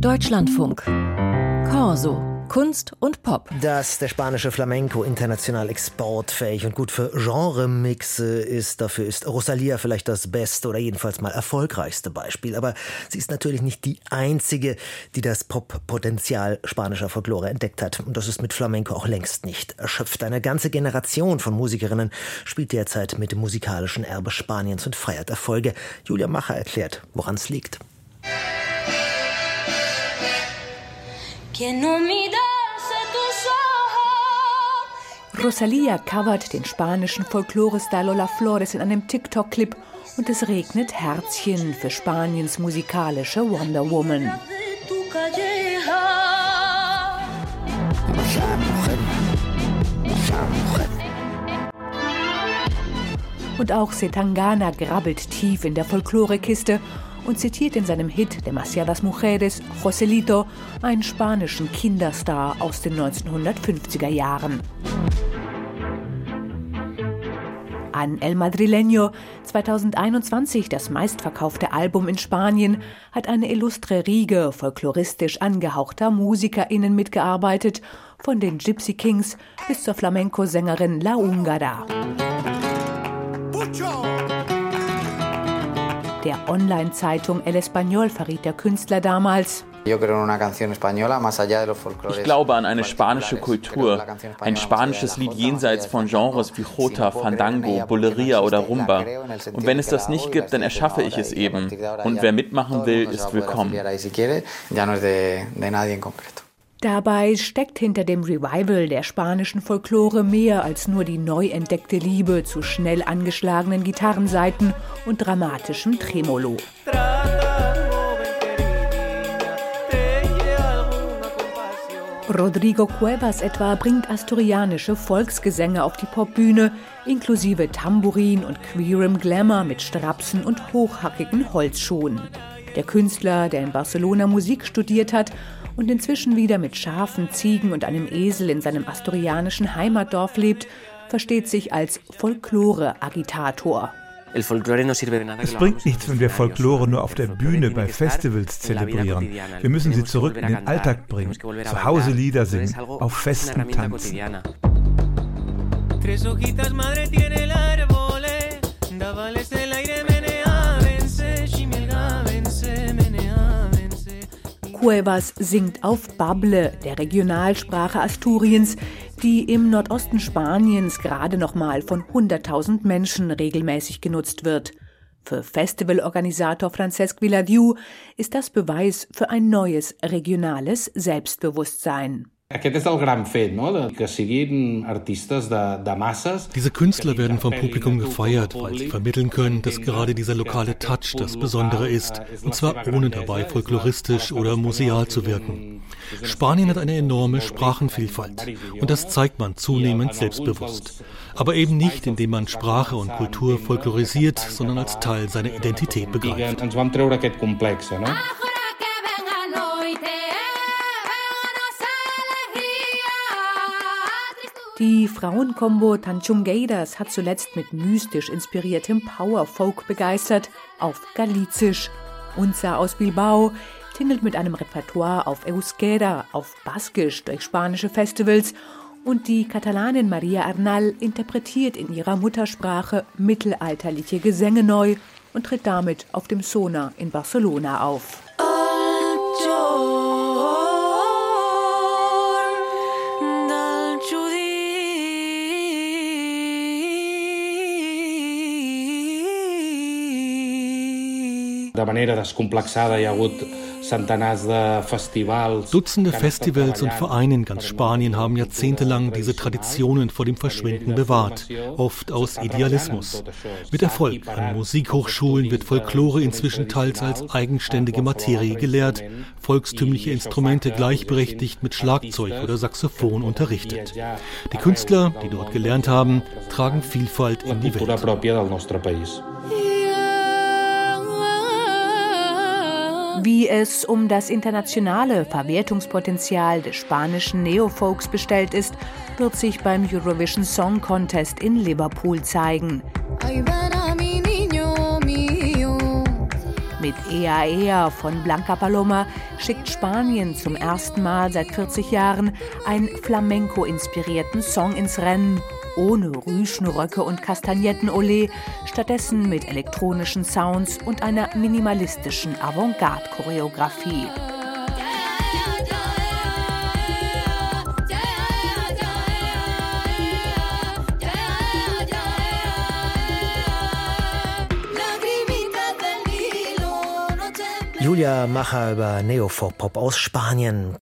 Deutschlandfunk. Corso. Kunst und Pop. Dass der spanische Flamenco international exportfähig und gut für Genremixe ist, dafür ist Rosalia vielleicht das beste oder jedenfalls mal erfolgreichste Beispiel. Aber sie ist natürlich nicht die einzige, die das Pop-Potenzial spanischer Folklore entdeckt hat. Und das ist mit Flamenco auch längst nicht erschöpft. Eine ganze Generation von Musikerinnen spielt derzeit mit dem musikalischen Erbe Spaniens und feiert Erfolge. Julia Macher erklärt, woran es liegt. Rosalia covert den spanischen Folklore-Star Lola Flores in einem TikTok-Clip und es regnet Herzchen für Spaniens musikalische Wonder Woman. Und auch Setangana grabbelt tief in der Folklorekiste und zitiert in seinem Hit Demasiadas Mujeres Joselito einen spanischen Kinderstar aus den 1950er Jahren. An El Madrileño, 2021 das meistverkaufte Album in Spanien, hat eine illustre Riege folkloristisch angehauchter MusikerInnen mitgearbeitet, von den Gypsy Kings bis zur Flamenco-Sängerin La Húngara. Der Online-Zeitung El Español verriet der Künstler damals. Ich glaube an eine spanische Kultur, ein spanisches Lied jenseits von Genres wie Jota, Fandango, Bulleria oder Rumba. Und wenn es das nicht gibt, dann erschaffe ich es eben. Und wer mitmachen will, ist willkommen. Dabei steckt hinter dem Revival der spanischen Folklore mehr als nur die neu entdeckte Liebe zu schnell angeschlagenen Gitarrenseiten und dramatischem Tremolo. Rodrigo Cuevas etwa bringt asturianische Volksgesänge auf die Popbühne, inklusive Tambourin und queerem Glamour mit Strapsen und hochhackigen Holzschuhen. Der Künstler, der in Barcelona Musik studiert hat und inzwischen wieder mit Schafen, Ziegen und einem Esel in seinem asturianischen Heimatdorf lebt, versteht sich als Folklore-Agitator. Es bringt nichts, wenn wir Folklore nur auf der Bühne bei Festivals zelebrieren. Wir müssen sie zurück in den Alltag bringen, zu Hause Lieder singen, auf Festen tanzen. Tres hojitas madre tiene el árbol, davales del Cuevas singt auf Bable, der Regionalsprache Asturiens, die im Nordosten Spaniens gerade noch mal von 100.000 Menschen regelmäßig genutzt wird. Für Festivalorganisator Francesc Villadiu ist das Beweis für ein neues regionales Selbstbewusstsein. Diese Künstler werden vom Publikum gefeiert, weil sie vermitteln können, dass gerade dieser lokale Touch das Besondere ist, und zwar ohne dabei folkloristisch oder museal zu wirken. Spanien hat eine enorme Sprachenvielfalt und das zeigt man zunehmend selbstbewusst. Aber eben nicht, indem man Sprache und Kultur folklorisiert, sondern als Teil seiner Identität begreift. Die Frauenkombo Tanchungeidas hat zuletzt mit mystisch inspiriertem Power-Folk begeistert, auf Galizisch. Unza aus Bilbao tingelt mit einem Repertoire auf Euskera, auf Baskisch durch spanische Festivals und die Katalanin Maria Arnal interpretiert in ihrer Muttersprache mittelalterliche Gesänge neu und tritt damit auf dem Sona in Barcelona auf. De manera descomplexada hi ha hagut Dutzende Festivals und Vereine in ganz Spanien haben jahrzehntelang diese Traditionen vor dem Verschwinden bewahrt, oft aus Idealismus. Mit Erfolg an Musikhochschulen wird Folklore inzwischen teils als eigenständige Materie gelehrt, volkstümliche Instrumente gleichberechtigt mit Schlagzeug oder Saxophon unterrichtet. Die Künstler, die dort gelernt haben, tragen Vielfalt in die Welt. Wie es um das internationale Verwertungspotenzial des spanischen Neofolks bestellt ist, wird sich beim Eurovision Song Contest in Liverpool zeigen. Mit Ea Ea von Blanca Paloma schickt Spanien zum ersten Mal seit 40 Jahren einen Flamenco-inspirierten Song ins Rennen ohne Rüschenröcke und Kastagnetten-Olé, stattdessen mit elektronischen Sounds und einer minimalistischen Avantgarde-Choreografie. Julia Macher über Neofolk-Pop aus Spanien.